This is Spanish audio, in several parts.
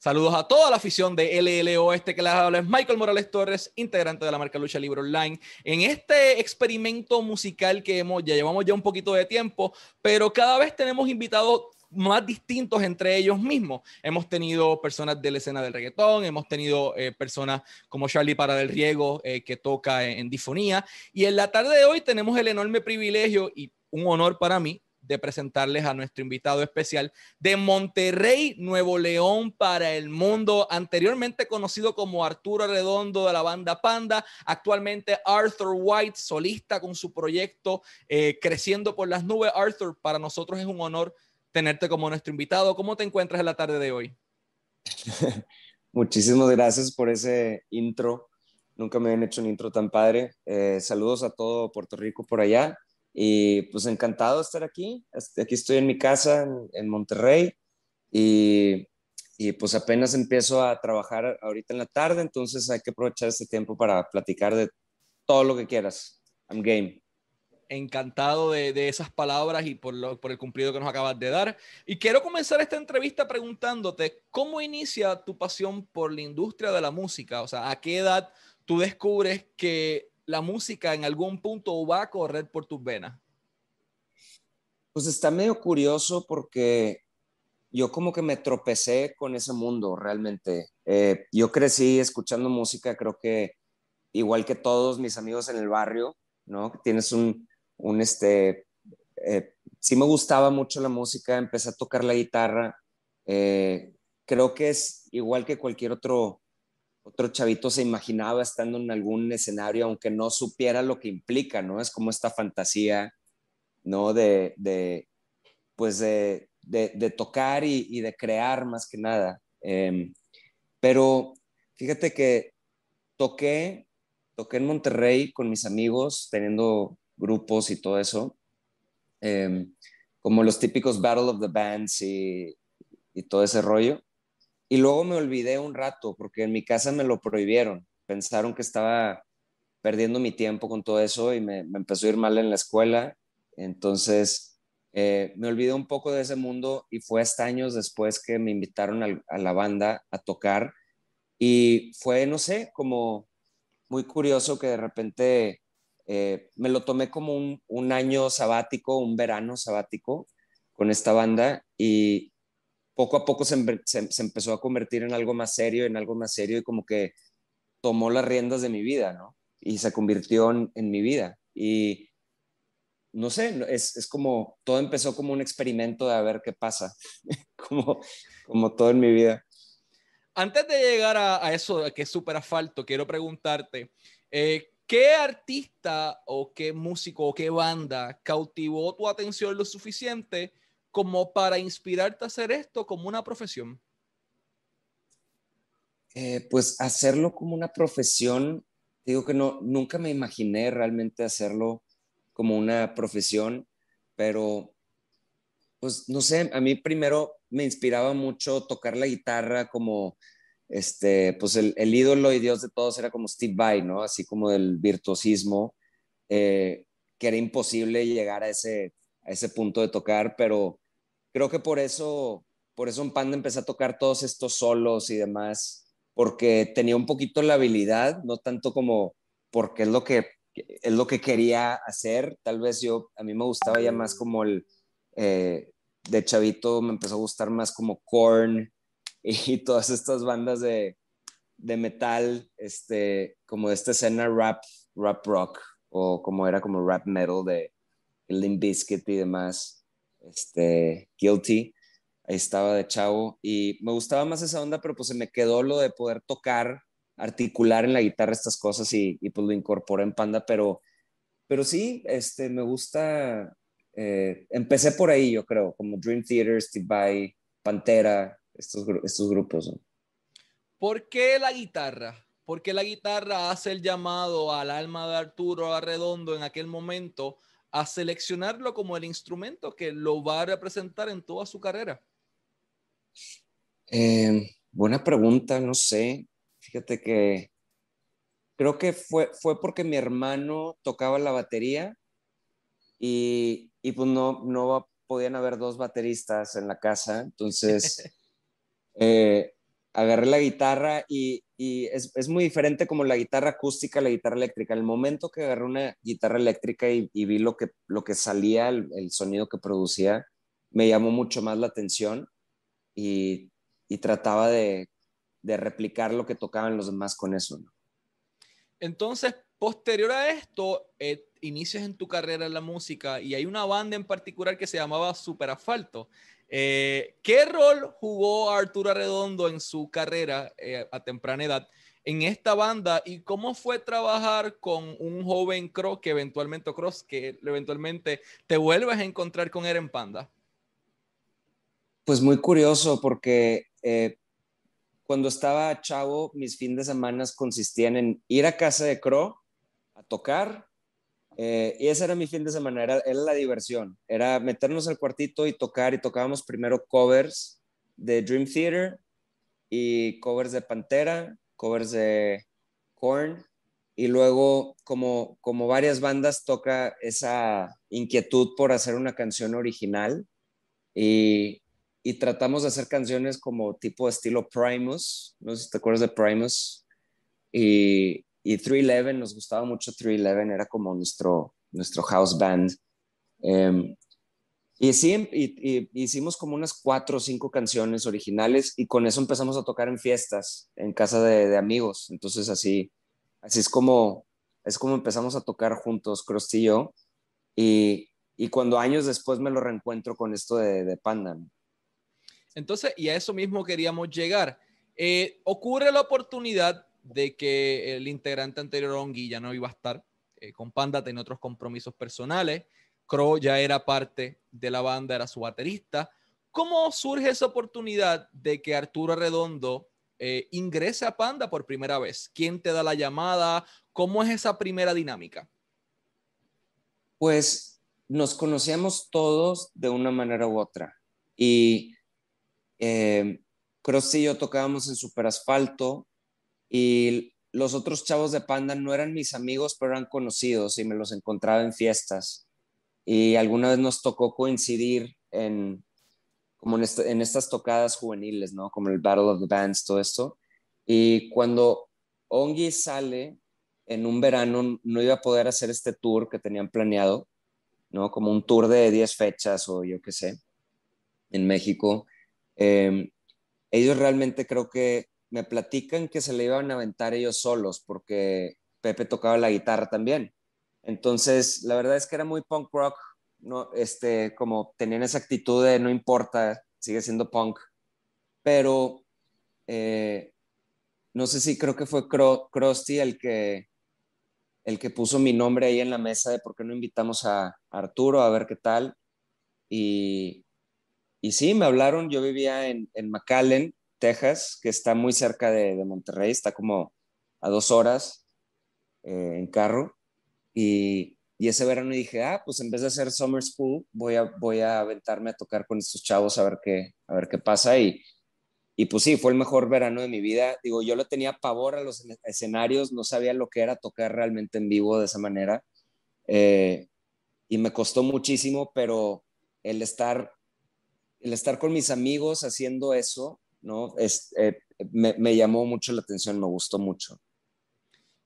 Saludos a toda la afición de LLO este que les habla es Michael Morales Torres, integrante de la marca Lucha Libre Online. En este experimento musical que hemos, ya llevamos ya un poquito de tiempo, pero cada vez tenemos invitados más distintos entre ellos mismos. Hemos tenido personas de la escena del reggaetón, hemos tenido eh, personas como Charlie Para del Riego, eh, que toca en, en difonía, y en la tarde de hoy tenemos el enorme privilegio y un honor para mí de presentarles a nuestro invitado especial de Monterrey, Nuevo León para el mundo, anteriormente conocido como Arturo Redondo de la banda Panda, actualmente Arthur White, solista con su proyecto eh, Creciendo por las Nubes. Arthur, para nosotros es un honor tenerte como nuestro invitado. ¿Cómo te encuentras en la tarde de hoy? Muchísimas gracias por ese intro. Nunca me habían hecho un intro tan padre. Eh, saludos a todo Puerto Rico por allá. Y pues encantado de estar aquí. Este, aquí estoy en mi casa en, Monterrey y, y, pues apenas empiezo a trabajar ahorita en la tarde, entonces hay que aprovechar este tiempo para platicar de todo lo que quieras. I'm game. Encantado de, de esas palabras y por, lo, por el cumplido que nos acabas de dar. Y quiero comenzar esta entrevista preguntándote, ¿cómo inicia tu pasión por la industria de la música? O sea, ¿a qué edad tú descubres que la música en algún punto va a correr por tus venas? Pues está medio curioso porque yo como que me tropecé con ese mundo realmente. Eh, yo crecí escuchando música, creo que igual que todos mis amigos en el barrio, ¿no? Tienes un, un este, eh, sí me gustaba mucho la música, empecé a tocar la guitarra. Eh, creo que es igual que cualquier otro otro chavito se imaginaba estando en algún escenario, aunque no supiera lo que implica, ¿no? Es como esta fantasía, ¿no? De, de pues de, de, tocar y, de crear más que nada. Em, pero fíjate que toqué, toqué en Monterrey con mis amigos, teniendo grupos y todo eso, em, como los típicos Battle of the Bands y, y todo ese rollo. Y luego me olvidé un rato porque en mi casa me lo prohibieron. Pensaron que estaba perdiendo mi tiempo con todo eso y me, empezó a ir mal en la escuela. Entonces eh, me olvidé un poco de ese mundo y fue hasta años después que me invitaron a, la banda a tocar. Y fue, no sé, como muy curioso que de repente eh, me lo tomé como un, un año sabático, un verano sabático con esta banda y, poco a poco se, empezó a convertir en algo más serio, en algo más serio y como que tomó las riendas de mi vida, ¿no? Y se convirtió en, mi vida. Y no sé, es, como, todo empezó como un experimento de a ver qué pasa, como, como todo en mi vida. Antes de llegar a, eso, que es súper asfalto, quiero preguntarte, eh, ¿qué artista o qué músico o qué banda cautivó tu atención lo suficiente como para inspirarte a hacer esto como una profesión? Eh, pues hacerlo como una profesión, digo que no, nunca me imaginé realmente hacerlo como una profesión, pero pues no sé, a mí primero me inspiraba mucho tocar la guitarra como, este, pues el, ídolo y Dios de todos era como Steve Vai, ¿no? Así como del virtuosismo, eh, que era imposible llegar a ese, a ese punto de tocar, pero creo que por eso, por eso en Panda empecé a tocar todos estos solos y demás, porque tenía un poquito la habilidad, no tanto como porque es lo que es lo que quería hacer. Tal vez yo, a mí me gustaba ya más como el, eh, de chavito me empezó a gustar más como Korn y, todas estas bandas de, de, metal, este, como esta escena rap, rap rock, o como era como rap metal de Limp Bizkit y demás, este, Guilty, estaba de chavo, y me gustaba más esa onda, pero pues se me quedó lo de poder tocar, articular en la guitarra estas cosas y, y pues lo incorporé en Panda, pero, pero sí, este, me gusta, eh, empecé por ahí yo creo, como Dream Theater, Steve Vai, Pantera, estos, estos grupos. ¿Por qué la guitarra? ¿Por qué la guitarra hace el llamado al alma de Arturo Arredondo en aquel momento a seleccionarlo como el instrumento que lo va a representar en toda su carrera? Eh, buena pregunta, no sé. Fíjate que creo que fue, fue porque mi hermano tocaba la batería y, y pues no, no podían haber dos bateristas en la casa. Entonces, eh, agarré la guitarra y, es, muy diferente como la guitarra acústica, la guitarra eléctrica. El momento que agarré una guitarra eléctrica y, vi lo que, salía, el, sonido que producía, me llamó mucho más la atención y, trataba de, replicar lo que tocaban los demás con eso. Entonces, posterior a esto, eh, inicias en tu carrera en la música y hay una banda en particular que se llamaba Super Asfalto. Eh, ¿Qué rol jugó Arturo Redondo en su carrera eh, a temprana edad en esta banda y cómo fue trabajar con un joven Cross que eventualmente Cross que eventualmente te vuelves a encontrar con él en Panda? Pues muy curioso porque eh, cuando estaba chavo mis fines de semana consistían en ir a casa de Crow a tocar eh, y ese era mi fin de semana, era, la diversión, era meternos al cuartito y tocar y tocábamos primero covers de Dream Theater y covers de Pantera, covers de Korn y luego como, como varias bandas toca esa inquietud por hacer una canción original y, y tratamos de hacer canciones como tipo estilo Primus, no sé si te acuerdas de Primus, y, y 311, nos gustaba mucho 311, era como nuestro, nuestro house band. Em, y sí, y, hicimos como unas cuatro o cinco canciones originales y con eso empezamos a tocar en fiestas, en casa de, amigos. Entonces así, así es como, es como empezamos a tocar juntos, Cross y yo. Y, y, cuando años después me lo reencuentro con esto de, de Panda. Entonces, y a eso mismo queríamos llegar. Eh, ocurre la oportunidad de que el integrante anterior, Ongi, ya no iba a estar. Eh, con Panda tenía otros compromisos personales. Crow ya era parte de la banda, era su baterista. ¿Cómo surge esa oportunidad de que Arturo Redondo eh, ingrese a Panda por primera vez? ¿Quién te da la llamada? ¿Cómo es esa primera dinámica? Pues nos conocíamos todos de una manera u otra. Y eh, y yo tocábamos en Super Asfalto, y los otros chavos de Panda no eran mis amigos, pero eran conocidos y me los encontraba en fiestas. Y alguna vez nos tocó coincidir en, como en, en estas tocadas juveniles, ¿no? Como el Battle of the Bands, todo esto. Y cuando Ongi sale en un verano, no iba a poder hacer este tour que tenían planeado, ¿no? Como un tour de 10 fechas o yo qué sé, en México. Em, ellos realmente creo que me platican que se le iban a aventar ellos solos porque Pepe tocaba la guitarra también. Entonces, la verdad es que era muy punk rock, no, este, como tenían esa actitud de no importa, sigue siendo punk. Pero eh, no sé si creo que fue Krusty el que, el que puso mi nombre ahí en la mesa de por qué no invitamos a Arturo a ver qué tal. Y, y sí, me hablaron, yo vivía en, en McAllen Texas, que está muy cerca de, Monterrey, está como a dos horas eh, en carro. Y, ese verano dije, ah, pues en vez de hacer Summer School, voy a, voy a aventarme a tocar con estos chavos a ver qué, a ver qué pasa. Y, y pues sí, fue el mejor verano de mi vida. Digo, yo lo tenía pavor a los escenarios, no sabía lo que era tocar realmente en vivo de esa manera. Eh, y me costó muchísimo, pero el estar, el estar con mis amigos haciendo eso ¿no? Es, eh, me, llamó mucho la atención, me gustó mucho.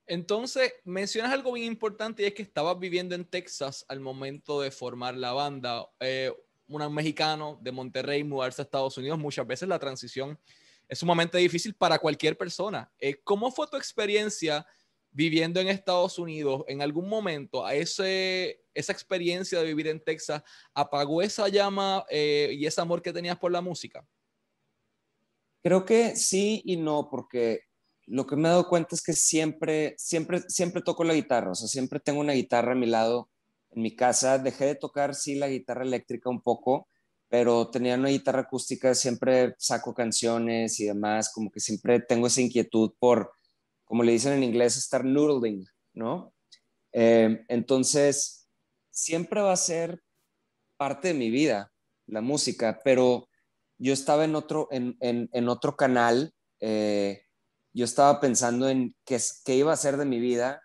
Entonces, mencionas algo bien importante y es que estabas viviendo en Texas al momento de formar la banda. Eh, un mexicano de Monterrey mudarse a Estados Unidos, muchas veces la transición es sumamente difícil para cualquier persona. Eh, ¿Cómo fue tu experiencia viviendo en Estados Unidos? ¿En algún momento a ese, esa experiencia de vivir en Texas apagó esa llama y ese amor que tenías por la música? Creo que sí y no, porque lo que me he dado cuenta es que siempre, siempre, siempre toco la guitarra, o sea, siempre tengo una guitarra a mi lado en mi casa. Dejé de tocar, sí, la guitarra eléctrica un poco, pero tenía una guitarra acústica, siempre saco canciones y demás, como que siempre tengo esa inquietud por, como le dicen en inglés, estar noodling, ¿no? Eh, entonces, siempre va a ser parte de mi vida la música, pero yo estaba en otro, en, en, otro canal, eh, yo estaba pensando en qué, qué, iba a hacer de mi vida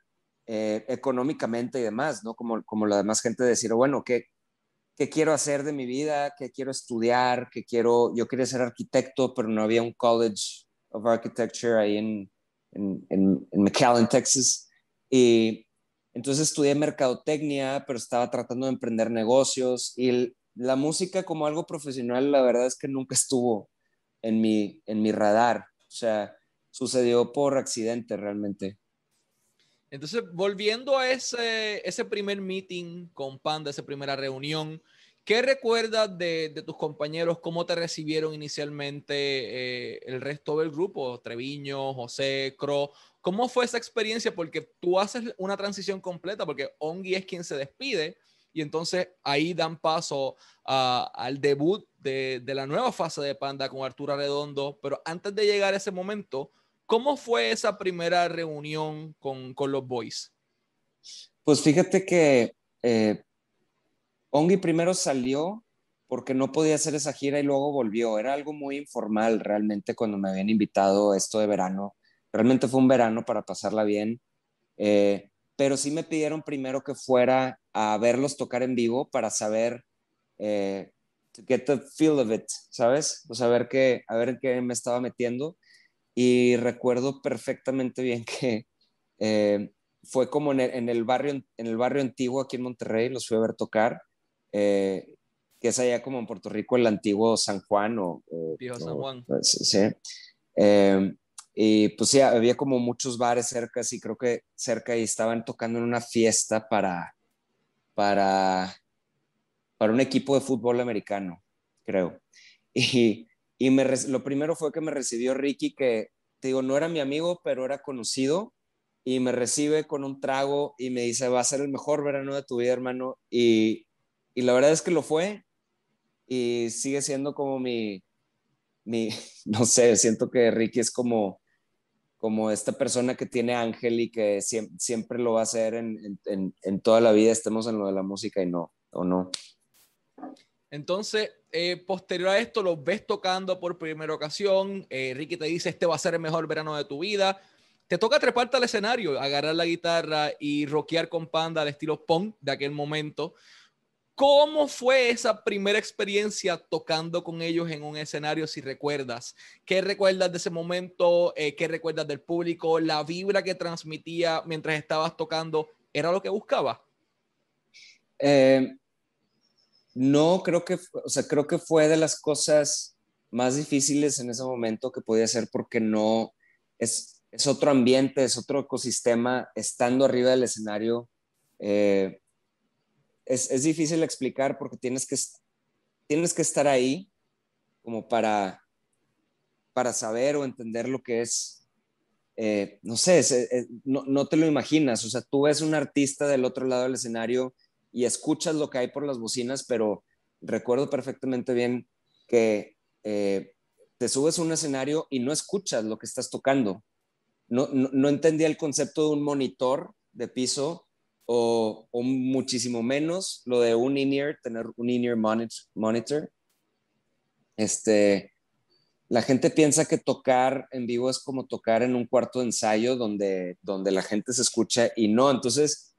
eh, económicamente y demás, ¿no? Como, como la demás gente decir, bueno, ¿qué, ¿qué quiero hacer de mi vida? ¿Qué quiero estudiar? ¿Qué quiero? Yo quería ser arquitecto, pero no había un college of Architecture ahí en, en, en, en McAllen, Texas. Y entonces estudié mercadotecnia, pero estaba tratando de emprender negocios y la música como algo profesional, la verdad es que nunca estuvo en mi, en mi radar. O sea, sucedió por accidente realmente. Entonces, volviendo a ese, ese primer meeting con Panda, esa primera reunión, ¿qué recuerdas de, de tus compañeros? ¿Cómo te recibieron inicialmente eh, el resto del grupo? Treviño, José, Cro. ¿Cómo fue esa experiencia? Porque tú haces una transición completa, porque Ongi es quien se despide y entonces ahí dan paso al debut de, de, la nueva fase de Panda con Arturo Redondo. Pero antes de llegar a ese momento, ¿cómo fue esa primera reunión con, con los boys? Pues fíjate que eh, Ongi primero salió porque no podía hacer esa gira y luego volvió. Era algo muy informal realmente cuando me habían invitado esto de verano. Realmente fue un verano para pasarla bien. Eh, pero sí me pidieron primero que fuera a verlos tocar en vivo para saber, eh, to get the feel of it, ¿sabes? O sea, a ver, qué, a ver en qué me estaba metiendo. Y recuerdo perfectamente bien que eh, fue como en el, barrio, en el barrio antiguo aquí en Monterrey, los fui a ver tocar, eh, que es allá como en Puerto Rico, el antiguo San Juan o... San Juan. Sí. sí. Eh, y pues sí, había como muchos bares cerca, y creo que cerca y estaban tocando en una fiesta para, para, para un equipo de fútbol americano, creo. Y, y me, lo primero fue que me recibió Ricky, que te digo, no era mi amigo, pero era conocido, y me recibe con un trago y me dice, va a ser el mejor verano de tu vida, hermano. Y, y la verdad es que lo fue, y sigue siendo como mi, mi, no sé, siento que Ricky es como como esta persona que tiene ángel y que siempre, lo va a hacer en, toda la vida, estemos en lo de la música y no, o no. Entonces, eh, posterior a esto, los ves tocando por primera ocasión. Eh, Ricky te dice: Este va a ser el mejor verano de tu vida. Te toca treparte al escenario, agarrar la guitarra y rockear con Panda al estilo punk de aquel momento. ¿Cómo fue esa primera experiencia tocando con ellos en un escenario, si recuerdas? ¿Qué recuerdas de ese momento? Eh, ¿Qué recuerdas del público? ¿La vibra que transmitía mientras estabas tocando era lo que buscaba? Eh, no, creo que, o sea, creo que fue de las cosas más difíciles en ese momento que podía ser porque no, es, es otro ambiente, es otro ecosistema estando arriba del escenario. Eh, es, es, difícil explicar porque tienes que, tienes que estar ahí como para, para saber o entender lo que es, eh, no sé, no, no, te lo imaginas, o sea, tú ves un artista del otro lado del escenario y escuchas lo que hay por las bocinas, pero recuerdo perfectamente bien que eh, te subes a un escenario y no escuchas lo que estás tocando. No, no, no entendía el concepto de un monitor de piso o, muchísimo menos lo de un in-ear, tener un in-ear monitor. Este, la gente piensa que tocar en vivo es como tocar en un cuarto de ensayo donde, donde la gente se escucha y no. Entonces,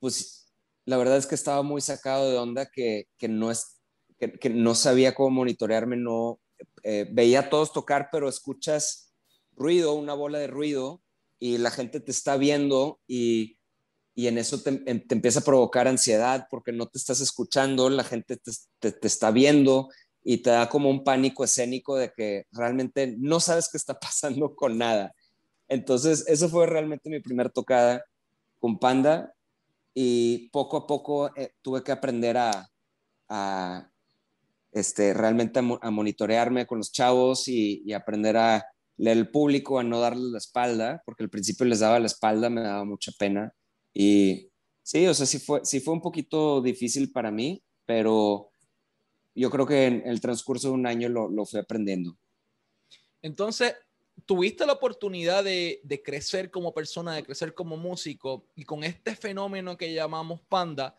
pues la verdad es que estaba muy sacado de onda que, que no, es, que, no sabía cómo monitorearme, no eh, veía a todos tocar, pero escuchas ruido, una bola de ruido y la gente te está viendo y y en eso te, empieza a provocar ansiedad porque no te estás escuchando, la gente te, te, está viendo y te da como un pánico escénico de que realmente no sabes qué está pasando con nada. Entonces, eso fue realmente mi primer tocada con Panda y poco a poco eh, tuve que aprender a, a este, realmente a, monitorearme con los chavos y, y, aprender a leer el público, a no darles la espalda, porque al principio les daba la espalda, me daba mucha pena. Y sí, o sea, sí fue, sí fue un poquito difícil para mí, pero yo creo que en el transcurso de un año lo, lo fui aprendiendo. Entonces, tuviste la oportunidad de, de, crecer como persona, de crecer como músico, y con este fenómeno que llamamos panda,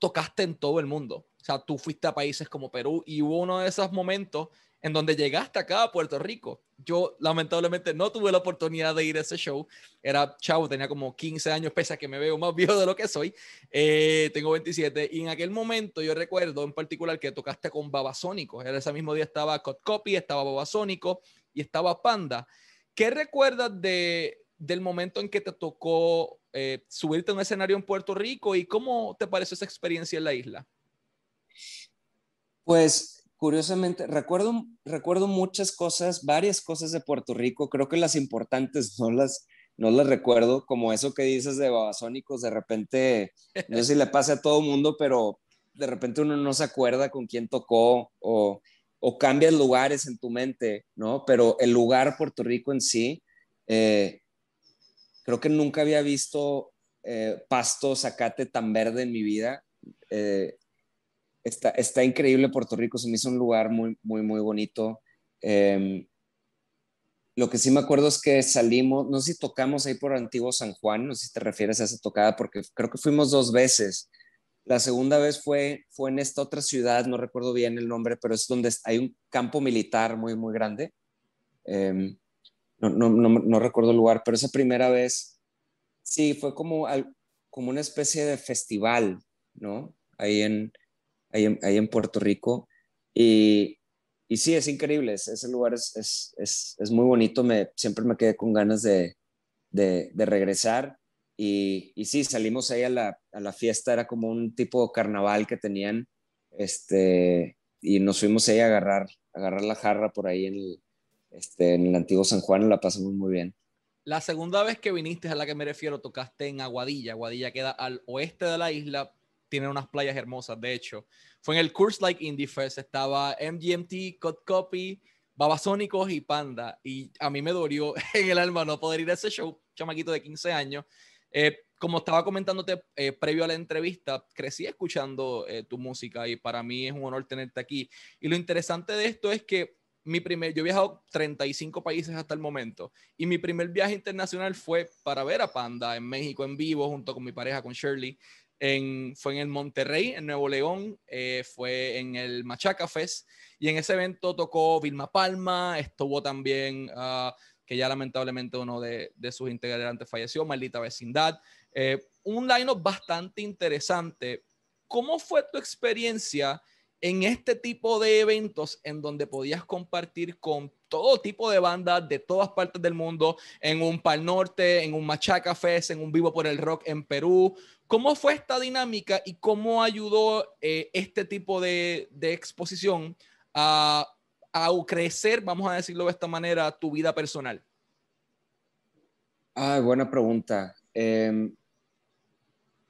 tocaste en todo el mundo. O sea, tú fuiste a países como Perú y hubo uno de esos momentos en donde llegaste acá a Puerto Rico. Yo lamentablemente no tuve la oportunidad de ir a ese show. Era chavo, tenía como 15 años, pese a que me veo más viejo de lo que soy. Eh, tengo 27 y en aquel momento yo recuerdo en particular que tocaste con Babasónico. Era ese mismo día estaba Cot Copy, estaba Babasónico y estaba Panda. ¿Qué recuerdas de, del momento en que te tocó eh, subirte a un escenario en Puerto Rico y cómo te pareció esa experiencia en la isla? Pues curiosamente, recuerdo, recuerdo muchas cosas, varias cosas de Puerto Rico. Creo que las importantes no las, no las recuerdo, como eso que dices de babasónicos, de repente, no sé si le pasa a todo mundo, pero de repente uno no se acuerda con quién tocó o, o cambias lugares en tu mente, ¿no? Pero el lugar Puerto Rico en sí, eh, creo que nunca había visto eh, pasto, zacate tan verde en mi vida. Eh, está, está increíble Puerto Rico, se me hizo un lugar muy, muy, muy bonito. Em, lo que sí me acuerdo es que salimos, no sé si tocamos ahí por Antiguo San Juan, no sé si te refieres a esa tocada, porque creo que fuimos dos veces. La segunda vez fue, fue en esta otra ciudad, no recuerdo bien el nombre, pero es donde hay un campo militar muy, muy grande. Em, no, no, no, no, recuerdo el lugar, pero esa primera vez, sí, fue como, como una especie de festival, ¿no? Ahí en, ahí en, ahí en Puerto Rico. Y, y sí, es increíble, ese lugar es, es, es, es, muy bonito, me, siempre me quedé con ganas de, de, de regresar. Y, y, sí, salimos ahí a la, a la, fiesta, era como un tipo de carnaval que tenían, este, y nos fuimos ahí a agarrar, a agarrar la jarra por ahí en el, este, en el antiguo San Juan, la pasamos muy bien. La segunda vez que viniste a la que me refiero, tocaste en Aguadilla. Aguadilla queda al oeste de la isla, tiene unas playas hermosas, de hecho. Fue en el Curse Like Indie Fest, estaba MGMT, Cut Copy, Babasónicos y Panda. Y a mí me dolió en el alma no poder ir a ese show, chamaquito de 15 años. Eh, como estaba comentándote eh, previo a la entrevista, crecí escuchando eh, tu música y para mí es un honor tenerte aquí. Y lo interesante de esto es que mi primer, yo he viajado 35 países hasta el momento y mi primer viaje internacional fue para ver a Panda en México en vivo junto con mi pareja, con Shirley fue en el Monterrey, en Nuevo León, eh, fue en el Machaca Fest y en ese evento tocó Vilma Palma, estuvo también, uh, que ya lamentablemente uno de, de, sus integrantes falleció, Maldita Vecindad. Eh, un line-up bastante interesante. ¿Cómo fue tu experiencia en este tipo de eventos en donde podías compartir con todo tipo de bandas de todas partes del mundo, en un Pal Norte, en un Machaca Fest, en un Vivo por el Rock en Perú. ¿Cómo fue esta dinámica y cómo ayudó eh, este tipo de, exposición a, a, crecer, vamos a decirlo de esta manera, tu vida personal? Ah, buena pregunta. Eh,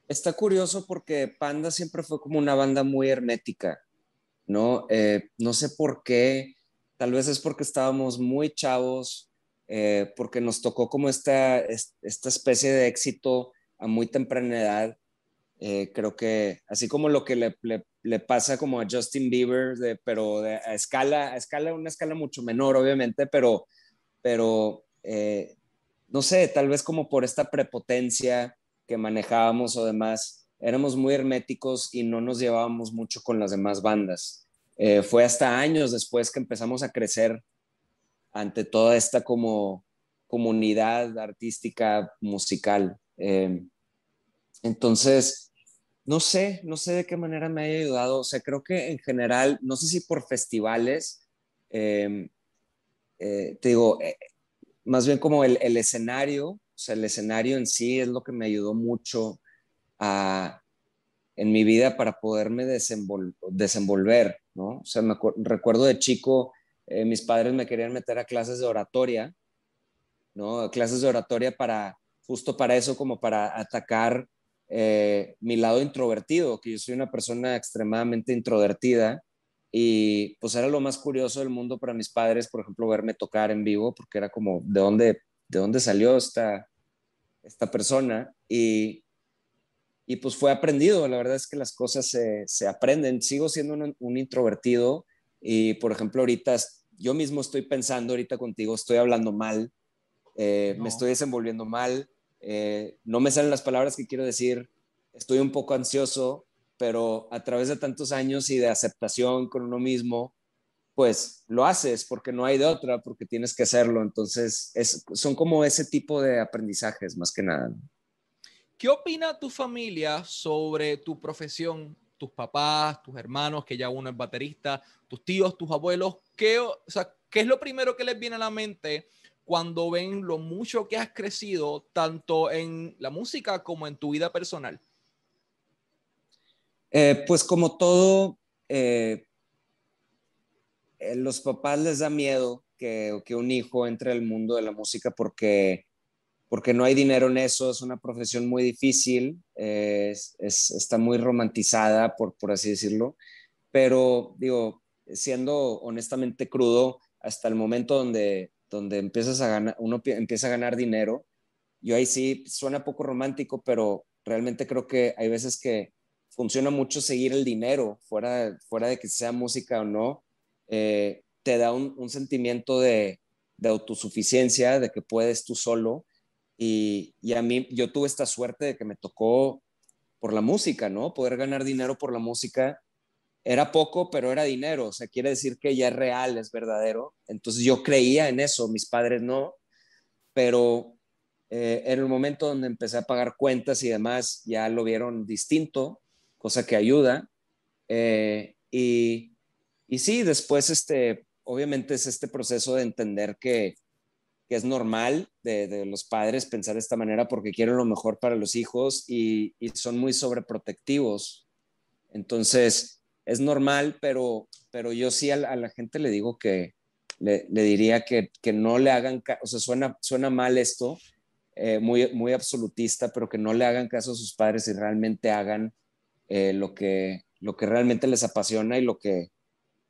está curioso porque Panda siempre fue como una banda muy hermética, ¿no? Eh, no sé por qué Tal vez es porque estábamos muy chavos, eh, porque nos tocó como esta, esta especie de éxito a muy temprana edad. Eh, creo que así como lo que le, le, pasa como a Justin Bieber, de, pero de, a escala, a escala, una escala mucho menor, obviamente, pero, pero eh, no sé, tal vez como por esta prepotencia que manejábamos o demás, éramos muy herméticos y no nos llevábamos mucho con las demás bandas. Eh, fue hasta años después que empezamos a crecer ante toda esta como comunidad artística musical. Eh, entonces, no sé, no sé de qué manera me haya ayudado. O sea, creo que en general, no sé si por festivales, eh, te digo, más bien como el, el, escenario, o sea, el escenario en sí es lo que me ayudó mucho a, en mi vida para poderme desenvolver, ¿no? O sea, me recuerdo de chico, eh, mis padres me querían meter a clases de oratoria, ¿no? Clases de oratoria para, justo para eso, como para atacar eh, mi lado introvertido, que yo soy una persona extremadamente introvertida y pues era lo más curioso del mundo para mis padres, por ejemplo, verme tocar en vivo, porque era como, ¿de dónde, de dónde salió esta, esta persona? Y y pues fue aprendido. La verdad es que las cosas se, se aprenden. Sigo siendo un, introvertido y, por ejemplo, ahorita yo mismo estoy pensando, ahorita contigo, estoy hablando mal, eh, me estoy desenvolviendo mal, eh, no me salen las palabras que quiero decir, estoy un poco ansioso, pero a través de tantos años y de aceptación con uno mismo, pues lo haces porque no hay de otra, porque tienes que hacerlo. Entonces, es, son como ese tipo de aprendizajes más que nada. ¿Qué opina tu familia sobre tu profesión? Tus papás, tus hermanos, que ya uno es baterista, tus tíos, tus abuelos. ¿Qué, o sea, ¿qué es lo primero que les viene a la mente cuando ven lo mucho que has crecido, tanto en la música como en tu vida personal? Eh, pues como todo, eh, eh, los papás les da miedo que, que, un hijo entre al mundo de la música porque, porque no hay dinero en eso, es una profesión muy difícil, es, está muy romantizada, por, por así decirlo, pero digo, siendo honestamente crudo, hasta el momento donde, donde empiezas a ganar, uno empieza a ganar dinero, yo ahí sí suena poco romántico, pero realmente creo que hay veces que funciona mucho seguir el dinero, fuera, fuera de que sea música o no, eh, te da un, sentimiento de, autosuficiencia, de que puedes tú solo. Y, y, a mí, yo tuve esta suerte de que me tocó por la música, ¿no? Poder ganar dinero por la música. Era poco, pero era dinero. O sea, quiere decir que ya es real, es verdadero. Entonces yo creía en eso, mis padres no. Pero eh, en el momento donde empecé a pagar cuentas y demás, ya lo vieron distinto, cosa que ayuda. Eh, y, y sí, después, este, obviamente es este proceso de entender que, que es normal de, de, los padres pensar de esta manera porque quieren lo mejor para los hijos y, y son muy sobreprotectivos. Entonces, es normal, pero, pero yo sí a, la gente le digo que le, diría que, que, no le hagan, o sea, suena, suena mal esto, eh, muy, muy absolutista, pero que no le hagan caso a sus padres y realmente hagan eh, lo, que, lo que realmente les apasiona y lo que,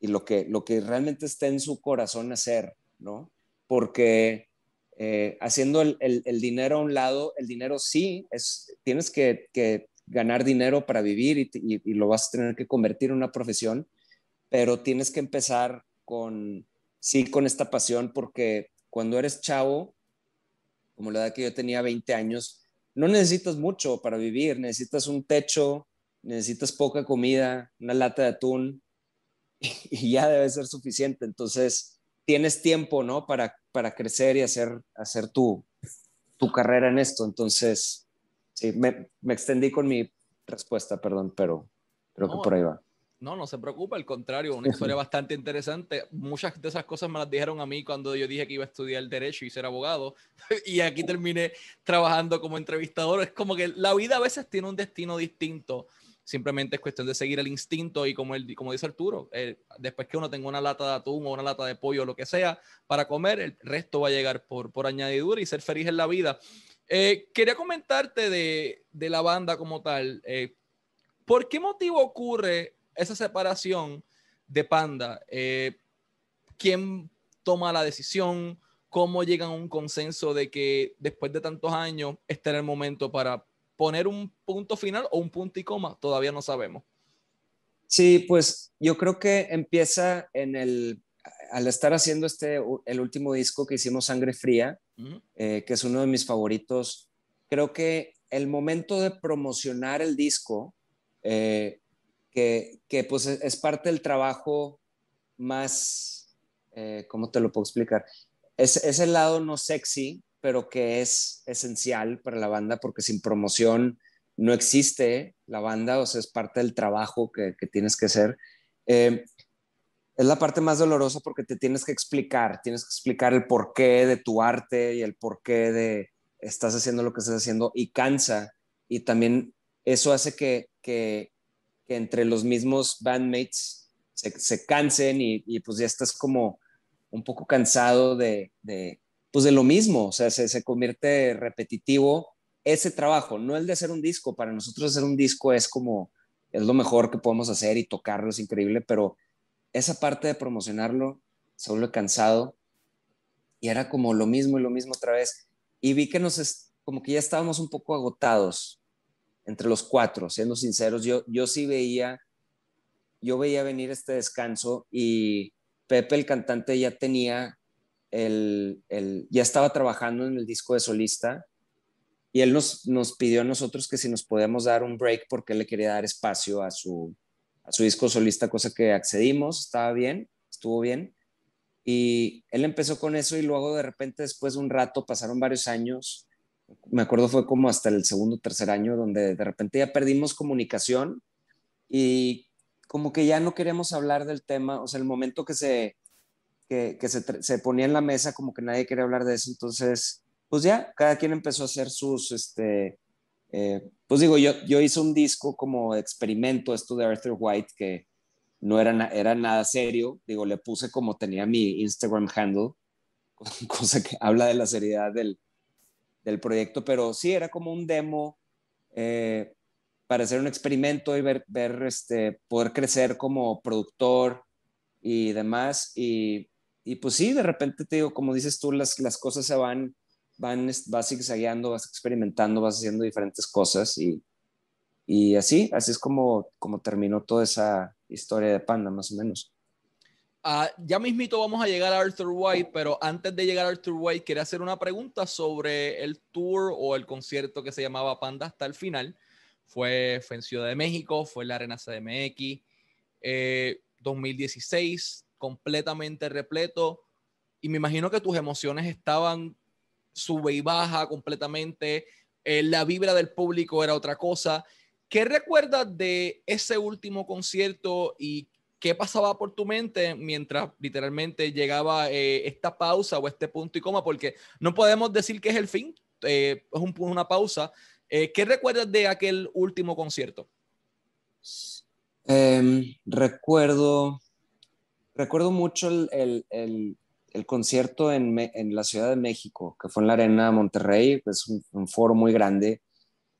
y lo que, lo que realmente está en su corazón hacer, ¿no? Porque eh, haciendo el, el, dinero a un lado, el dinero sí, es, tienes que, que ganar dinero para vivir y, lo vas a tener que convertir en una profesión, pero tienes que empezar con, sí, con esta pasión, porque cuando eres chavo, como la edad que yo tenía 20 años, no necesitas mucho para vivir, necesitas un techo, necesitas poca comida, una lata de atún, y ya debe ser suficiente. Entonces, tienes tiempo, ¿no? Para, para crecer y hacer, hacer tu, tu carrera en esto. Entonces, sí, me, me extendí con mi respuesta, perdón, pero creo que por ahí va. No, no se preocupe, al contrario, una historia bastante interesante. Muchas de esas cosas me las dijeron a mí cuando yo dije que iba a estudiar Derecho y ser abogado, y aquí terminé trabajando como entrevistador. Es como que la vida a veces tiene un destino distinto Simplemente es cuestión de seguir el instinto y como, el, como dice Arturo, eh, después que uno tenga una lata de atún o una lata de pollo o lo que sea para comer, el resto va a llegar por, por añadidura y ser feliz en la vida. Eh, quería comentarte de, de, la banda como tal. Eh, ¿Por qué motivo ocurre esa separación de Panda? ¿Quién toma la decisión? ¿Cómo llegan a un consenso de que después de tantos años este era el momento para poner un punto final o un punto y coma, todavía no sabemos. Sí, pues yo creo que empieza en el, al estar haciendo este, el último disco que hicimos, Sangre Fría, eh, que es uno de mis favoritos, creo que el momento de promocionar el disco, eh, que, que, pues es parte del trabajo más, eh, ¿cómo te lo puedo explicar? Es, es el lado no sexy pero que es esencial para la banda porque sin promoción no existe la banda, o sea, es parte del trabajo que, tienes que hacer. Eh, es la parte más dolorosa porque te tienes que explicar, tienes que explicar el porqué de tu arte y el porqué de estás haciendo lo que estás haciendo y cansa. Y también eso hace que, que, entre los mismos bandmates se, cansen y, y, pues ya estás como un poco cansado de, pues de lo mismo, o sea, se, se, convierte repetitivo ese trabajo, no el de hacer un disco. Para nosotros hacer un disco es como, es lo mejor que podemos hacer y tocarlo es increíble, pero esa parte de promocionarlo se vuelve cansado y era como lo mismo y lo mismo otra vez. Y vi que nos, como que ya estábamos un poco agotados entre los cuatro, siendo sinceros, yo, yo sí veía, yo veía venir este descanso y Pepe, el cantante, ya tenía el, ya estaba trabajando en el disco de solista y él nos, nos pidió a nosotros que si nos podíamos dar un break porque él le quería dar espacio a su, a su disco solista, cosa que accedimos, estaba bien, estuvo bien. Y él empezó con eso y luego de repente después de un rato, pasaron varios años, me acuerdo fue como hasta el segundo tercer año, donde de repente ya perdimos comunicación y como que ya no queríamos hablar del tema, o sea, el momento que se que, se, se, ponía en la mesa como que nadie quería hablar de eso. Entonces, pues ya, cada quien empezó a hacer sus, este, eh, pues digo, yo, yo hice un disco como experimento, esto de Arthur White, que no era, era nada serio. Digo, le puse como tenía mi Instagram handle, cosa que habla de la seriedad del, del proyecto, pero sí, era como un demo eh, para hacer un experimento y ver, ver este, poder crecer como productor y demás. Y, y pues sí, de repente te digo, como dices tú, las, las cosas se van, van, vas zigzagueando, vas experimentando, vas haciendo diferentes cosas y, y así, así es como, como terminó toda esa historia de Panda, más o menos. Uh, ya mismito vamos a llegar a Arthur White, pero antes de llegar a Arthur White, quería hacer una pregunta sobre el tour o el concierto que se llamaba Panda hasta el final. Fue, fue en Ciudad de México, fue en la Arena CDMX, eh, 2016, completamente repleto. Y me imagino que tus emociones estaban sube y baja completamente. Eh, la vibra del público era otra cosa. ¿Qué recuerdas de ese último concierto y qué pasaba por tu mente mientras literalmente llegaba eh, esta pausa o este punto y coma? Porque no podemos decir que es el fin, eh, es un, una pausa. ¿Qué recuerdas de aquel último concierto? Em, recuerdo, recuerdo mucho el, concierto en, la Ciudad de México, que fue en la Arena Monterrey, es un, foro muy grande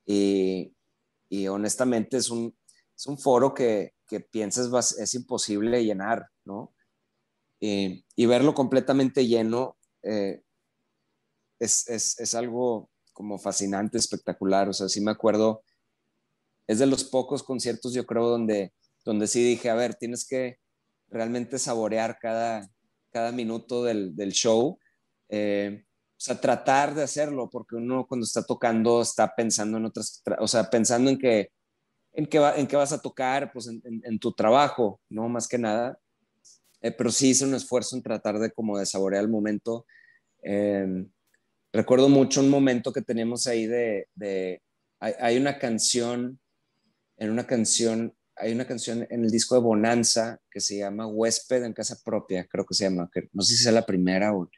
y, honestamente es un, foro que, piensas es imposible llenar, ¿no? Y, y verlo completamente lleno eh, es, es, es, algo como fascinante, espectacular, o sea, sí me acuerdo, es de los pocos conciertos yo creo donde, donde sí dije, a ver, tienes que realmente saborear cada, cada minuto del, del show. Eh, o sea, tratar de hacerlo, porque uno cuando está tocando está pensando en otras, o sea, pensando en que, en qué, va, en qué vas a tocar, pues en, en, tu trabajo, ¿no? Más que nada. Eh, pero sí hice un esfuerzo en tratar de como de saborear el momento. Eh, recuerdo mucho un momento que teníamos ahí de, de hay, hay, una canción, en una canción hay una canción en el disco de Bonanza que se llama Huésped en casa propia, creo que se llama, que no sé si es la primera o...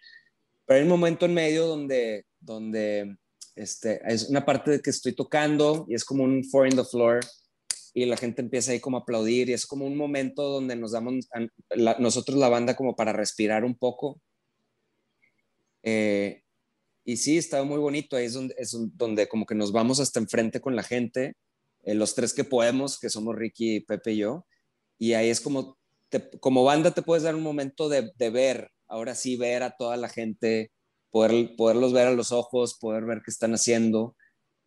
Pero hay un momento en medio donde, donde este, es una parte de que estoy tocando y es como un four in the floor y la gente empieza ahí como a aplaudir y es como un momento donde nos damos, nosotros la banda como para respirar un poco. Eh, y sí, estaba muy bonito, ahí es donde, es donde como que nos vamos hasta enfrente con la gente eh, los tres que podemos, que somos Ricky, Pepe y yo. Y ahí es como, como banda te puedes dar un momento de, ver, ahora sí ver a toda la gente, poder, poderlos ver a los ojos, poder ver qué están haciendo.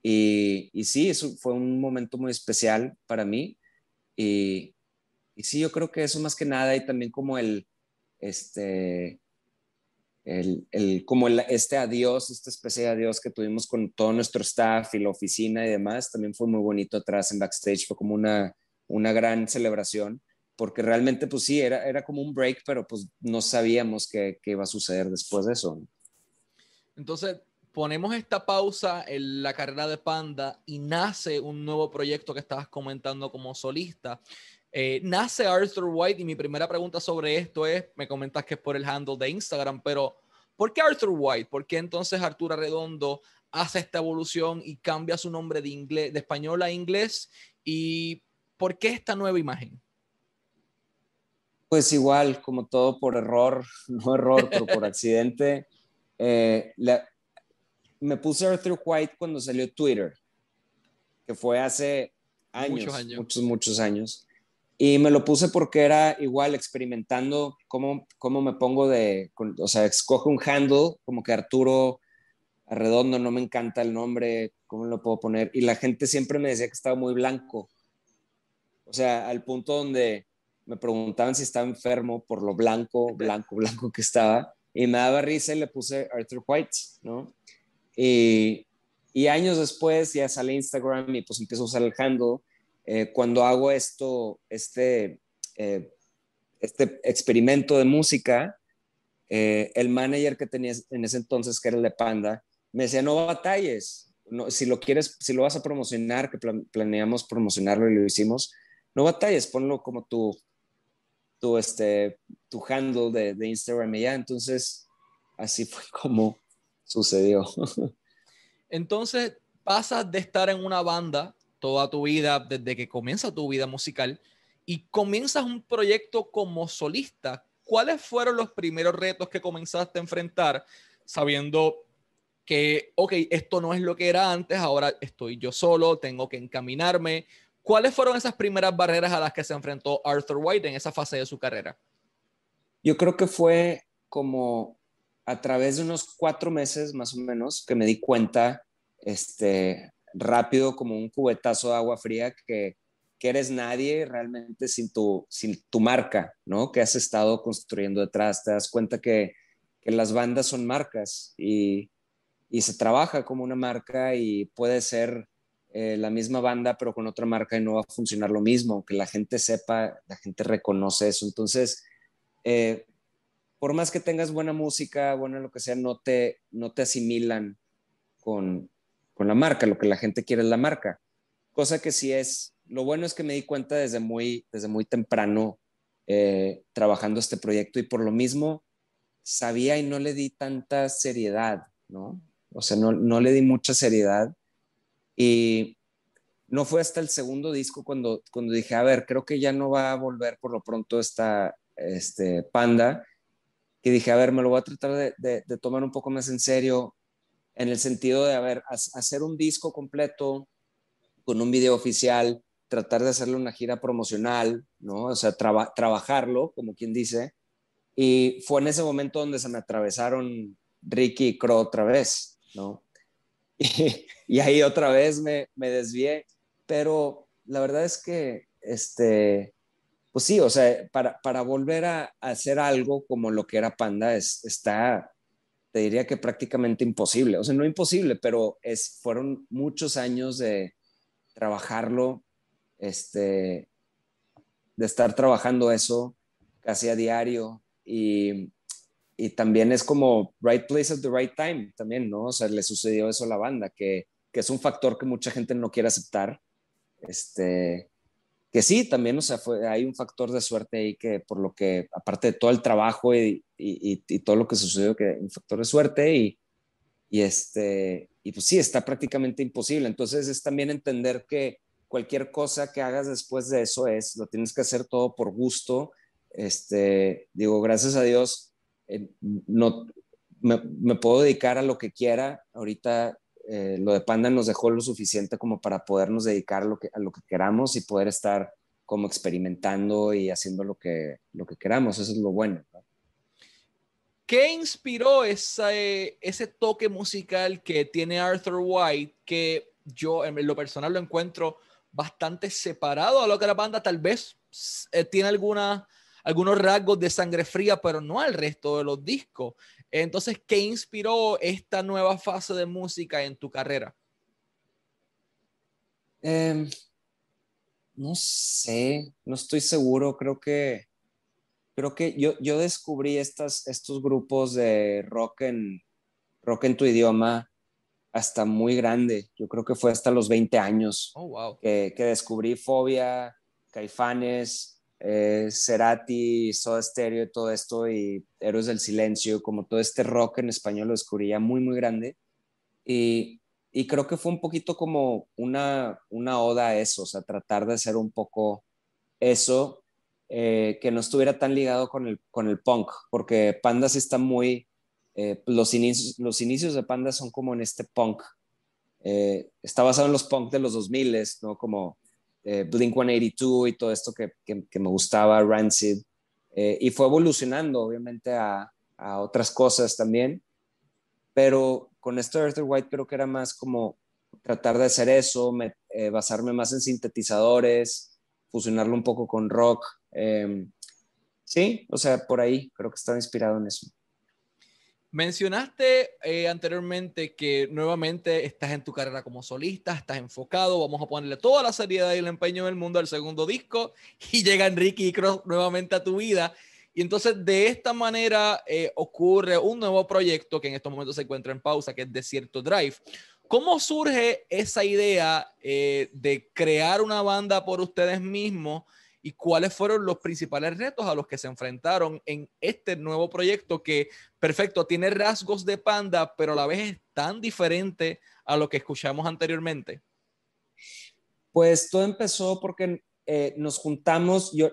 Y, y sí, eso fue un momento muy especial para mí. Y, y sí, yo creo que eso más que nada y también como el, este, el, el, como este adiós, esta especie de adiós que tuvimos con todo nuestro staff y la oficina y demás, también fue muy bonito atrás en backstage, fue como una, una gran celebración, porque realmente pues sí, era, era como un break, pero pues no sabíamos qué, qué iba a suceder después de eso. Entonces, ponemos esta pausa en la carrera de Panda y nace un nuevo proyecto que estabas comentando como solista. Eh, nace Arthur White y mi primera pregunta sobre esto es, me comentas que es por el handle de Instagram, pero ¿por qué Arthur White? ¿Por qué entonces Arturo Redondo hace esta evolución y cambia su nombre de, inglés, de español a inglés? ¿Y por qué esta nueva imagen? Pues igual, como todo por error, no error, pero por accidente. Eh, me puse Arthur White cuando salió Twitter, que fue hace años, muchos, años. muchos, muchos años. Y me lo puse porque era igual experimentando cómo, cómo me pongo de, o sea, escoge un handle, como que Arturo Arredondo, no me encanta el nombre, ¿cómo lo puedo poner? Y la gente siempre me decía que estaba muy blanco. O sea, al punto donde me preguntaban si estaba enfermo por lo blanco, blanco, blanco que estaba. Y me daba risa y le puse Arthur White, ¿no? Y, y años después ya sale Instagram y pues empiezo a usar el handle eh, cuando hago esto, este, eh, este experimento de música, eh, el manager que tenía en ese entonces, que era el de Panda, me decía, no batalles, no, si lo quieres, si lo vas a promocionar, que planeamos promocionarlo y lo hicimos, no batalles, ponlo como tu, tu, este, tu handle de, de Instagram y ya. Entonces, así fue como sucedió. Entonces, pasas de estar en una banda toda tu vida, desde que comienza tu vida musical, y comienzas un proyecto como solista. ¿Cuáles fueron los primeros retos que comenzaste a enfrentar sabiendo que, ok, esto no es lo que era antes, ahora estoy yo solo, tengo que encaminarme? ¿Cuáles fueron esas primeras barreras a las que se enfrentó Arthur White en esa fase de su carrera? Yo creo que fue como a través de unos cuatro meses más o menos que me di cuenta, este, rápido como un cubetazo de agua fría que, que eres nadie realmente sin tu, sin tu marca, ¿no? Que has estado construyendo detrás. Te das cuenta que, que las bandas son marcas y, y, se trabaja como una marca y puede ser eh, la misma banda pero con otra marca y no va a funcionar lo mismo, que la gente sepa, la gente reconoce eso. Entonces, eh, por más que tengas buena música, bueno, lo que sea, no te, no te asimilan con, con la marca, lo que la gente quiere es la marca. Cosa que sí es, lo bueno es que me di cuenta desde muy, desde muy temprano eh, trabajando este proyecto y por lo mismo sabía y no le di tanta seriedad, ¿no? O sea, no, no le di mucha seriedad y no fue hasta el segundo disco cuando, cuando dije, a ver, creo que ya no va a volver por lo pronto esta este, panda, que dije, a ver, me lo voy a tratar de, de tomar un poco más en serio, en el sentido de, a hacer un disco completo con un video oficial, tratar de hacerle una gira promocional, ¿no? O sea, trabajarlo, como quien dice. Y fue en ese momento donde se me atravesaron Ricky y Crow otra vez, ¿no? Y, ahí otra vez me, me, desvié, pero la verdad es que, este, pues sí, o sea, para, para volver a, hacer algo como lo que era Panda, es, está, te diría que prácticamente imposible. O sea, no imposible, pero es, fueron muchos años de trabajarlo, este, de estar trabajando eso casi a diario y, y también es como right place at the right time también, ¿no? O sea, le sucedió eso a la banda, que, que es un factor que mucha gente no quiere aceptar. Este, que sí, también, o sea, fue, hay un factor de suerte ahí que por lo que, aparte de todo el trabajo y, todo lo que sucedió, que un factor de suerte y, y, este, y pues sí, está prácticamente imposible. Entonces es también entender que cualquier cosa que hagas después de eso es, lo tienes que hacer todo por gusto. Este, digo, gracias a Dios, eh, no, me, me, puedo dedicar a lo que quiera. Ahorita eh, lo de Panda nos dejó lo suficiente como para podernos dedicar a lo que, a lo que queramos y poder estar como experimentando y haciendo lo que, lo que queramos. Eso es lo bueno. ¿Qué inspiró ese, ese toque musical que tiene Arthur White que yo en lo personal lo encuentro bastante separado a lo que la banda tal vez eh, tiene alguna, algunos rasgos de sangre fría, pero no al resto de los discos. Entonces, ¿qué inspiró esta nueva fase de música en tu carrera? Em, no sé, no estoy seguro. Creo que, creo que yo, yo descubrí estas, estos grupos de rock en, rock en tu idioma hasta muy grande. Yo creo que fue hasta los 20 años oh, que, que descubrí Fobia, Caifanes, eh, Cerati, Soda Stereo todo esto, y Héroes del Silencio, como todo este rock en español lo descubría muy, muy grande. Y, y creo que fue un poquito como una, una oda a eso, o sea, tratar de hacer un poco eso, eh, que no estuviera tan ligado con el, con el punk, porque Panda está muy, eh, los, inicios, los inicios de Panda son como en este punk, eh, está basado en los punk de los 2000, ¿no? Como eh, Blink 182 y todo esto que, que, me gustaba, Rancid, eh, y fue evolucionando obviamente a, a, otras cosas también, pero con esto de Arthur White creo que era más como tratar de hacer eso, eh, basarme más en sintetizadores, fusionarlo un poco con rock. Sí, o sea, por ahí creo que estaba inspirado en eso. Mencionaste eh, anteriormente que nuevamente estás en tu carrera como solista, estás enfocado, vamos a ponerle toda la seriedad y el empeño del mundo al segundo disco y llega Enrique y Cross nuevamente a tu vida. Y entonces de esta manera eh, ocurre un nuevo proyecto que en estos momentos se encuentra en pausa, que es Desierto Drive. ¿Cómo surge esa idea eh, de crear una banda por ustedes mismos y cuáles fueron los principales retos a los que se enfrentaron en este nuevo proyecto que, perfecto, tiene rasgos de Panda, pero a la vez es tan diferente a lo que escuchamos anteriormente. Pues todo empezó porque eh, nos juntamos, yo,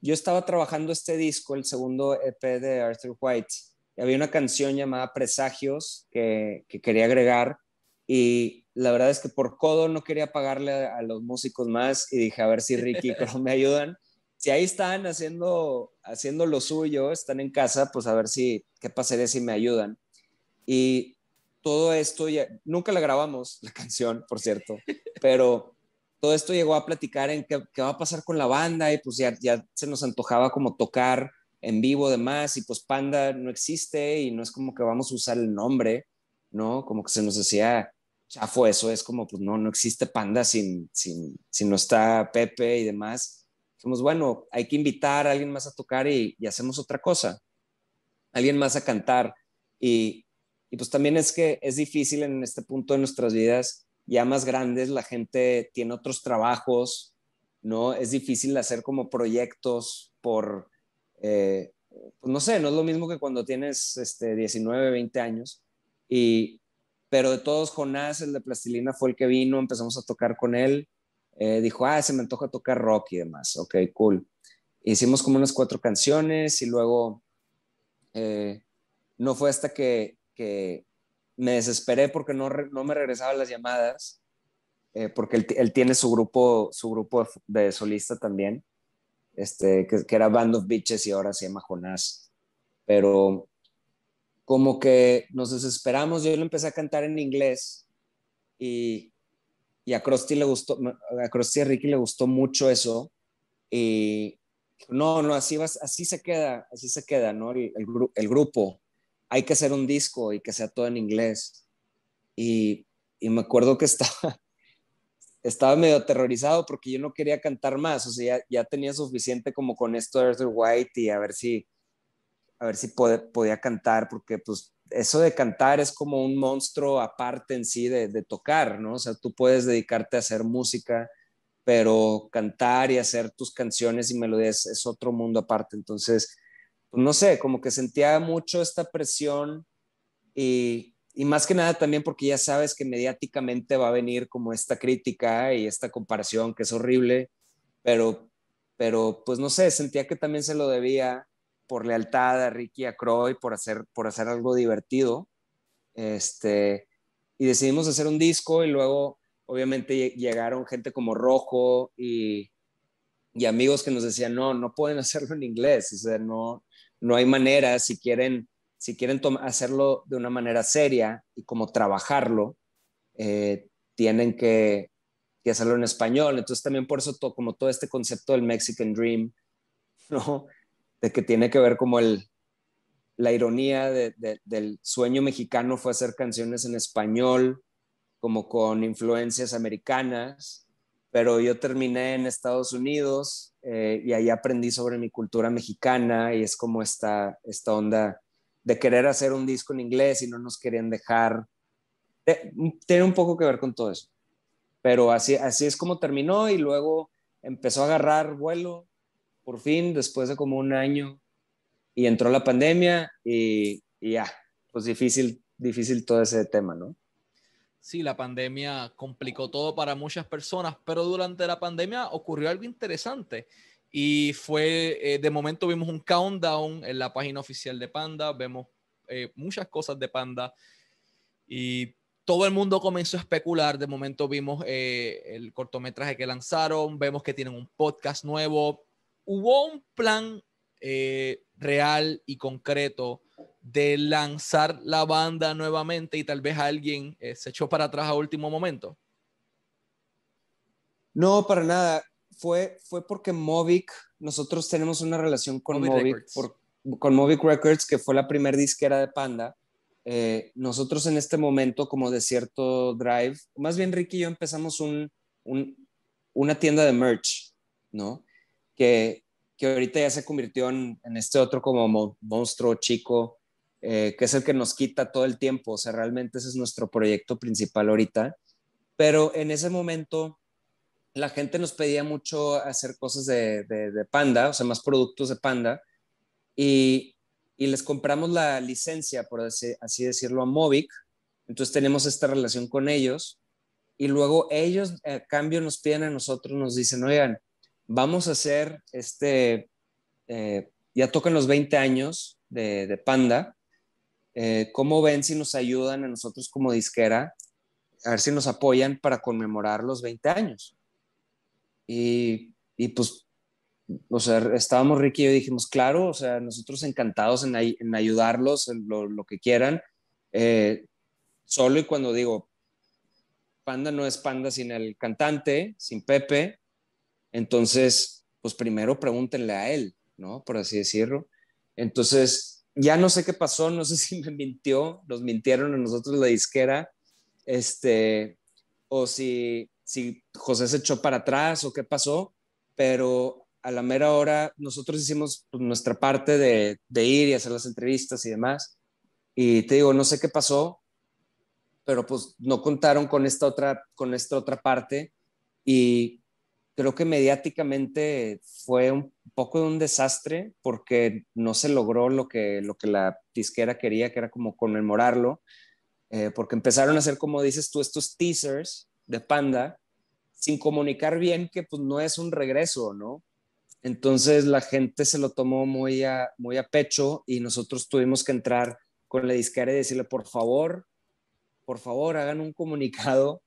yo estaba trabajando este disco, el segundo EP de Arthur White, y había una canción llamada Presagios que, que quería agregar y la verdad es que por codo no quería pagarle a, los músicos más y dije a ver si Ricky y me ayudan. Si ahí están haciendo, haciendo lo suyo, están en casa, pues a ver si, qué pasaría si me ayudan. Y todo esto, ya, nunca la grabamos, la canción, por cierto, pero todo esto llegó a platicar en qué, qué va a pasar con la banda y pues ya, ya se nos antojaba como tocar en vivo demás y pues Panda no existe y no es como que vamos a usar el nombre, ¿no? Como que se nos decía, chafo eso, es como, pues no, no existe Panda sin, sin, sin no está Pepe y demás. Dijimos, bueno, hay que invitar a alguien más a tocar y, y hacemos otra cosa, alguien más a cantar. Y, y pues también es que es difícil en este punto de nuestras vidas, ya más grandes, la gente tiene otros trabajos, ¿no? Es difícil hacer como proyectos por, eh, pues no sé, no es lo mismo que cuando tienes este, 19, 20 años. Y, pero de todos, Jonás, el de Plastilina, fue el que vino, empezamos a tocar con él. Eh, dijo, ah, se me antoja tocar rock y demás. Ok, cool. Hicimos como unas cuatro canciones y luego eh, no fue hasta que, que, me desesperé porque no, no me regresaban las llamadas, eh, porque él, él, tiene su grupo, su grupo de solista también, este, que, que, era Band of Bitches y ahora se llama Jonás. Pero como que nos desesperamos, yo lo empecé a cantar en inglés y, y a Krusty le gustó, a Krusty y a Ricky le gustó mucho eso y no, no, así, vas, así se queda, así se queda, ¿no? El, grupo, hay que hacer un disco y que sea todo en inglés. Y, y me acuerdo que estaba, estaba medio aterrorizado porque yo no quería cantar más, o sea, ya, ya tenía suficiente como con esto de Arthur White y a ver si a ver si podía cantar, porque pues eso de cantar es como un monstruo aparte en sí de, de, tocar, ¿no? O sea, tú puedes dedicarte a hacer música, pero cantar y hacer tus canciones y melodías es otro mundo aparte. Entonces, pues no sé, como que sentía mucho esta presión y, y más que nada también porque ya sabes que mediáticamente va a venir como esta crítica y esta comparación que es horrible, pero, pero pues no sé, sentía que también se lo debía por lealtad a Ricky a Croy, por hacer, por hacer algo divertido. Este, y decidimos hacer un disco y luego obviamente llegaron gente como Rojo y, y amigos que nos decían, no, no pueden hacerlo en inglés, o sea, no, no hay manera, si quieren, si quieren hacerlo de una manera seria y como trabajarlo, eh, tienen que, que, hacerlo en español. Entonces también por eso como todo este concepto del Mexican Dream, ¿no? De que tiene que ver como el, la ironía del sueño mexicano fue hacer canciones en español, como con influencias americanas, pero yo terminé en Estados Unidos eh, y ahí aprendí sobre mi cultura mexicana y es como esta, esta onda de querer hacer un disco en inglés y no nos querían dejar. Eh, tiene un poco que ver con todo eso. Pero así, así es como terminó y luego empezó a agarrar vuelo por fin, después de como un año, y entró la pandemia y, ya, pues difícil, difícil todo ese tema, ¿no? Sí, la pandemia complicó todo para muchas personas, pero durante la pandemia ocurrió algo interesante y fue, eh, de momento vimos un countdown en la página oficial de Panda, vemos eh, muchas cosas de Panda y todo el mundo comenzó a especular. De momento vimos eh, el cortometraje que lanzaron, vemos que tienen un podcast nuevo, hubo un plan eh, real y concreto de lanzar la banda nuevamente y tal vez alguien eh, se echó para atrás a último momento? No, para nada. Fue, fue porque Movic, nosotros tenemos una relación con Movic, con Movic Records, que fue la primer disquera de Panda. Eh, nosotros en este momento, como de cierto drive, más bien Ricky y yo empezamos un, un, una tienda de merch, ¿no? Que, que ahorita ya se convirtió en, este otro como monstruo chico, eh, que es el que nos quita todo el tiempo. O sea, realmente ese es nuestro proyecto principal ahorita. Pero en ese momento la gente nos pedía mucho hacer cosas de, de, Panda, o sea, más productos de Panda, y, y les compramos la licencia, por así, así, decirlo, a Movic. Entonces tenemos esta relación con ellos y luego ellos a cambio nos piden a nosotros, nos dicen, oigan, vamos a hacer este, eh, ya tocan los 20 años de, Panda, eh, ¿cómo ven si nos ayudan a nosotros como disquera? A ver si nos apoyan para conmemorar los 20 años. Y, y pues, o sea, estábamos Ricky y yo dijimos, claro, o sea, nosotros encantados en, ayudarlos, en lo, lo, que quieran. Eh, solo y cuando digo, Panda no es Panda sin el cantante, sin Pepe, entonces, pues primero pregúntenle a él, ¿no? Por así decirlo. Entonces, ya no sé qué pasó, no sé si me mintió, nos mintieron a nosotros la disquera, este, o si si José se echó para atrás o qué pasó, pero a la mera hora nosotros hicimos pues, nuestra parte de, ir y hacer las entrevistas y demás. Y te digo, no sé qué pasó, pero pues no contaron con esta otra, con esta otra parte y creo que mediáticamente fue un poco de un desastre porque no se logró lo que, lo que la disquera quería, que era como conmemorarlo, eh, porque empezaron a hacer, como dices tú, estos teasers de Panda sin comunicar bien que pues no es un regreso, ¿no? Entonces la gente se lo tomó muy a, muy a pecho y nosotros tuvimos que entrar con la disquera y decirle, por favor, por favor, hagan un comunicado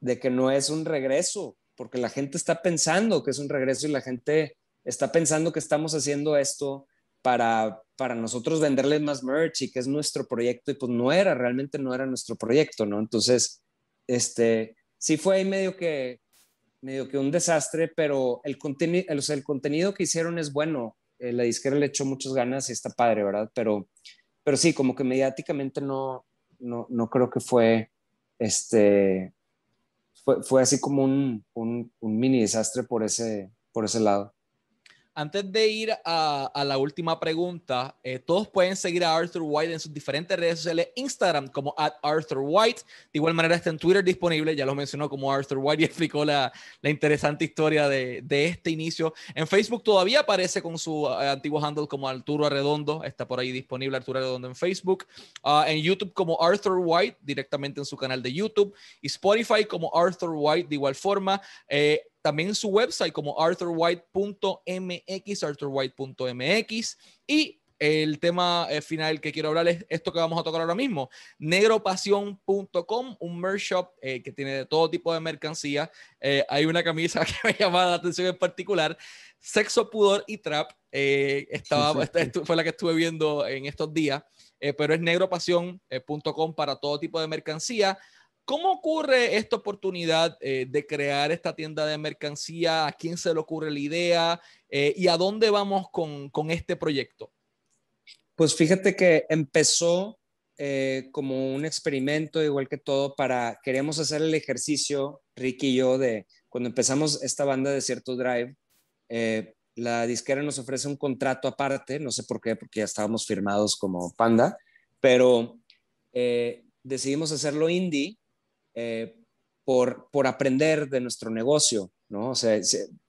de que no es un regreso, porque la gente está pensando que es un regreso y la gente está pensando que estamos haciendo esto para, para nosotros venderles más merch y que es nuestro proyecto y pues no era, realmente no era nuestro proyecto, ¿no? Entonces, este, sí fue ahí medio que, medio que un desastre, pero el, contenido el, contenido que hicieron es bueno. Eh, la disquera le echó muchas ganas y está padre, ¿verdad? Pero, pero sí, como que mediáticamente no, no, no creo que fue, este, fue, fue así como un, un, mini desastre por ese, por ese lado. Antes de ir a, la última pregunta, eh, todos pueden seguir a Arthur White en sus diferentes redes sociales, Instagram como at Arthur White, de igual manera está en Twitter disponible, ya lo mencionó como Arthur White y explicó la, interesante historia de, este inicio. En Facebook todavía aparece con su eh, antiguo handle como Arturo Arredondo, está por ahí disponible Arturo Arredondo en Facebook, ah, en YouTube como Arthur White, directamente en su canal de YouTube, y Spotify como Arthur White de igual forma. Eh, también su website como arthurwhite.mx, arthurwhite.mx y el tema eh, final que quiero hablar es esto que vamos a tocar ahora mismo, negropasión.com, un merch shop eh, que tiene de todo tipo de mercancía. Eh, hay una camisa que me llama la atención en particular, sexo, pudor y trap. estaba, fue la que estuve viendo en estos días, pero es negropasión.com para todo tipo de mercancía. ¿Cómo ocurre esta oportunidad eh, de crear esta tienda de mercancía? ¿A quién se le ocurre la idea? Eh, ¿Y a dónde vamos con, este proyecto? Pues fíjate que empezó eh, como un experimento, igual que todo, para, queríamos hacer el ejercicio, Ricky y yo, de cuando empezamos esta banda de cierto drive, la disquera nos ofrece un contrato aparte, no sé por qué, porque ya estábamos firmados como Panda, pero decidimos hacerlo indie eh, por, por aprender de nuestro negocio, ¿no? O sea,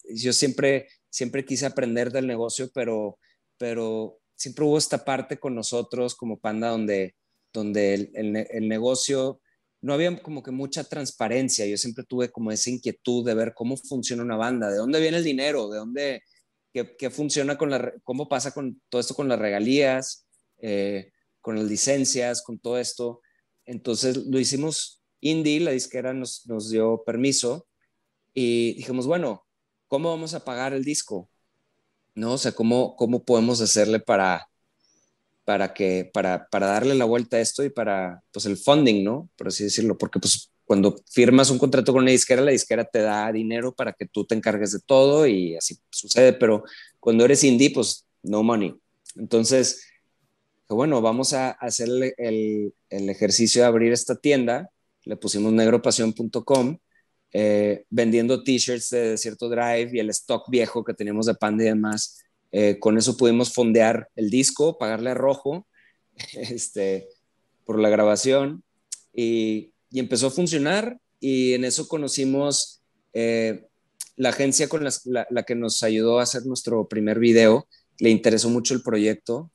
yo siempre, siempre quise aprender del negocio, pero, pero siempre hubo esta parte con nosotros como Panda donde, donde el, el, negocio no había como que mucha transparencia. Yo siempre tuve como esa inquietud de ver cómo funciona una banda, de dónde viene el dinero, de dónde, qué, qué funciona con la, cómo pasa con todo esto con las regalías, eh, con las licencias, con todo esto. Entonces lo hicimos Indie, la disquera, nos, nos dio permiso y dijimos, bueno, ¿cómo vamos a pagar el disco? ¿No? O sea, ¿cómo, cómo podemos hacerle para, para, que, para, para darle la vuelta a esto y para, pues, el funding, ¿no? Por así decirlo, porque pues cuando firmas un contrato con una disquera, la disquera te da dinero para que tú te encargues de todo y así sucede, pero cuando eres indie, pues no money. Entonces, bueno, vamos a hacer el, el ejercicio de abrir esta tienda le pusimos negropasión.com, eh, vendiendo t-shirts de cierto Drive y el stock viejo que teníamos de Panda y demás. Eh, con eso pudimos fondear el disco, pagarle a Rojo este, por la grabación y, empezó a funcionar y en eso conocimos eh, la agencia con la, que nos ayudó a hacer nuestro primer video le interesó mucho el proyecto,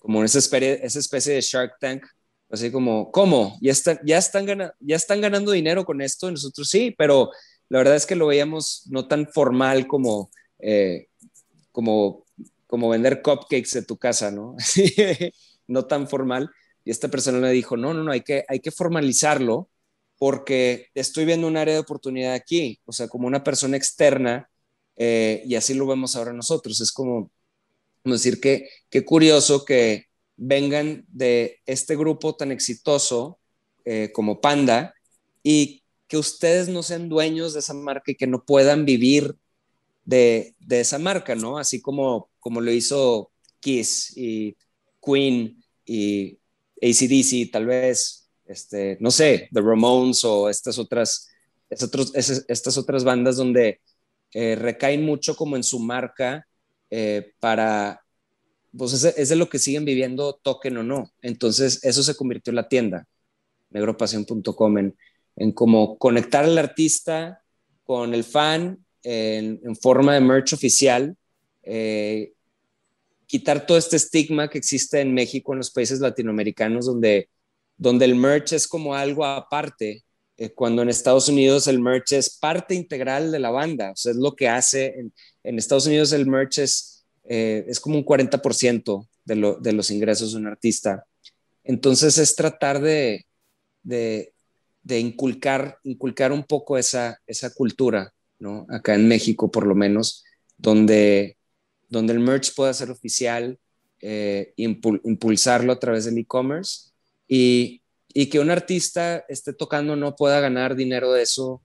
como esa especie, esa especie de Shark Tank, así como, ¿cómo? ¿Ya, están, ya, están ¿Ya están ganando dinero con esto? nosotros sí, pero la verdad es que lo veíamos no tan formal como, eh, como, como vender cupcakes de tu casa, ¿no? no tan formal. Y esta persona le dijo, no, no, no, hay que, hay que formalizarlo porque estoy viendo un área de oportunidad aquí, o sea, como una persona externa, eh, y así lo vemos ahora nosotros. Es como, decir que qué curioso que vengan de este grupo tan exitoso eh, como Panda y que ustedes no sean dueños de esa marca y que no puedan vivir de, de esa marca, ¿no? Así como, como lo hizo Kiss y Queen y ACDC, tal vez, este, no sé, The Ramones o estas otras, estas otras bandas donde eh, recaen mucho como en su marca eh, para, pues es, de lo que siguen viviendo, toquen o no. Entonces, eso se convirtió en la tienda, negropasión.com, en, en como conectar al artista con el fan en, forma de merch oficial, eh, quitar todo este estigma que existe en México, en los países latinoamericanos, donde, donde el merch es como algo aparte, eh, cuando en Estados Unidos el merch es parte integral de la banda, o sea, es lo que hace, en, en Estados Unidos el merch es, eh, es como un 40% de, de, los ingresos de un artista. Entonces es tratar de, de, inculcar, inculcar un poco esa, esa cultura, ¿no? Acá en México por lo menos, donde donde el merch pueda ser oficial, eh, impulsarlo a través del e-commerce y, que un artista esté tocando no pueda ganar dinero de eso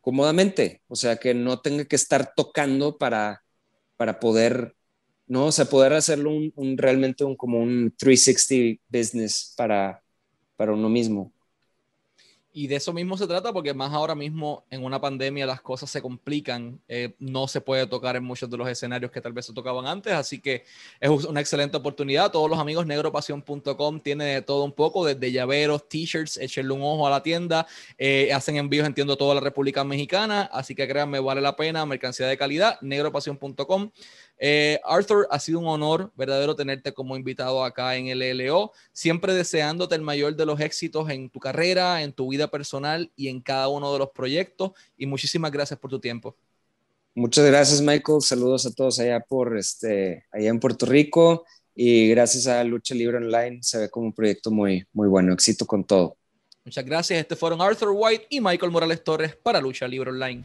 cómodamente, o sea, que no tenga que estar tocando para, para poder, ¿no? O sea, poder hacerlo un, realmente un, como un 360 business para, para uno mismo. Y de eso mismo se trata porque más ahora mismo en una pandemia las cosas se complican, eh, no se puede tocar en muchos de los escenarios que tal vez se tocaban antes, así que es una excelente oportunidad. Todos los amigos negropasión.com tiene de todo un poco, desde llaveros, t-shirts, échenle un ojo a la tienda, eh, hacen envíos, entiendo, toda la República Mexicana, así que créanme, vale la pena, mercancía de calidad, negropasión.com. Eh, Arthur, ha sido un honor verdadero tenerte como invitado acá en el LLO, siempre deseándote el mayor de los éxitos en tu carrera, en tu vida personal y en cada uno de los proyectos. Y muchísimas gracias por tu tiempo. Muchas gracias, Michael. Saludos a todos allá por este, allá en Puerto Rico y gracias a Lucha Libre Online se ve como un proyecto muy, muy bueno. Éxito con todo. Muchas gracias. Este fueron Arthur White y Michael Morales Torres para Lucha Libre Online.